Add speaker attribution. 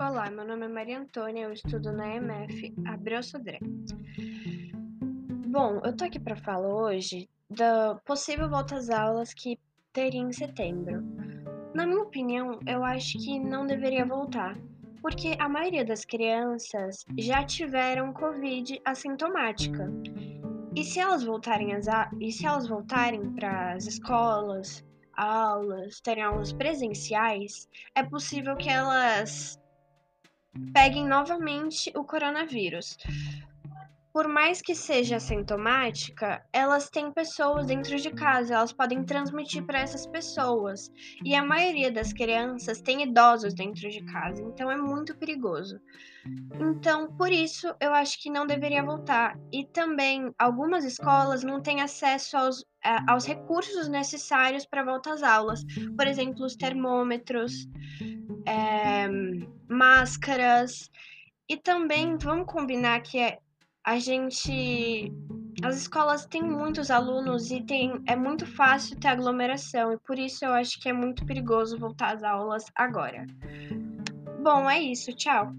Speaker 1: Olá, meu nome é Maria Antônia, eu estudo na EMF Abreu Sodré. Bom, eu tô aqui para falar hoje da possível volta às aulas que teria em setembro. Na minha opinião, eu acho que não deveria voltar, porque a maioria das crianças já tiveram Covid assintomática. E se elas voltarem às a... e se elas voltarem para as escolas, aulas, terem aulas presenciais, é possível que elas peguem novamente o coronavírus. Por mais que seja assintomática, elas têm pessoas dentro de casa, elas podem transmitir para essas pessoas. E a maioria das crianças tem idosos dentro de casa, então é muito perigoso. Então, por isso, eu acho que não deveria voltar. E também, algumas escolas não têm acesso aos, aos recursos necessários para voltar às aulas. Por exemplo, os termômetros, é, máscaras. E também, vamos combinar que é, a gente. As escolas têm muitos alunos e tem, é muito fácil ter aglomeração, e por isso eu acho que é muito perigoso voltar às aulas agora. Bom, é isso. Tchau.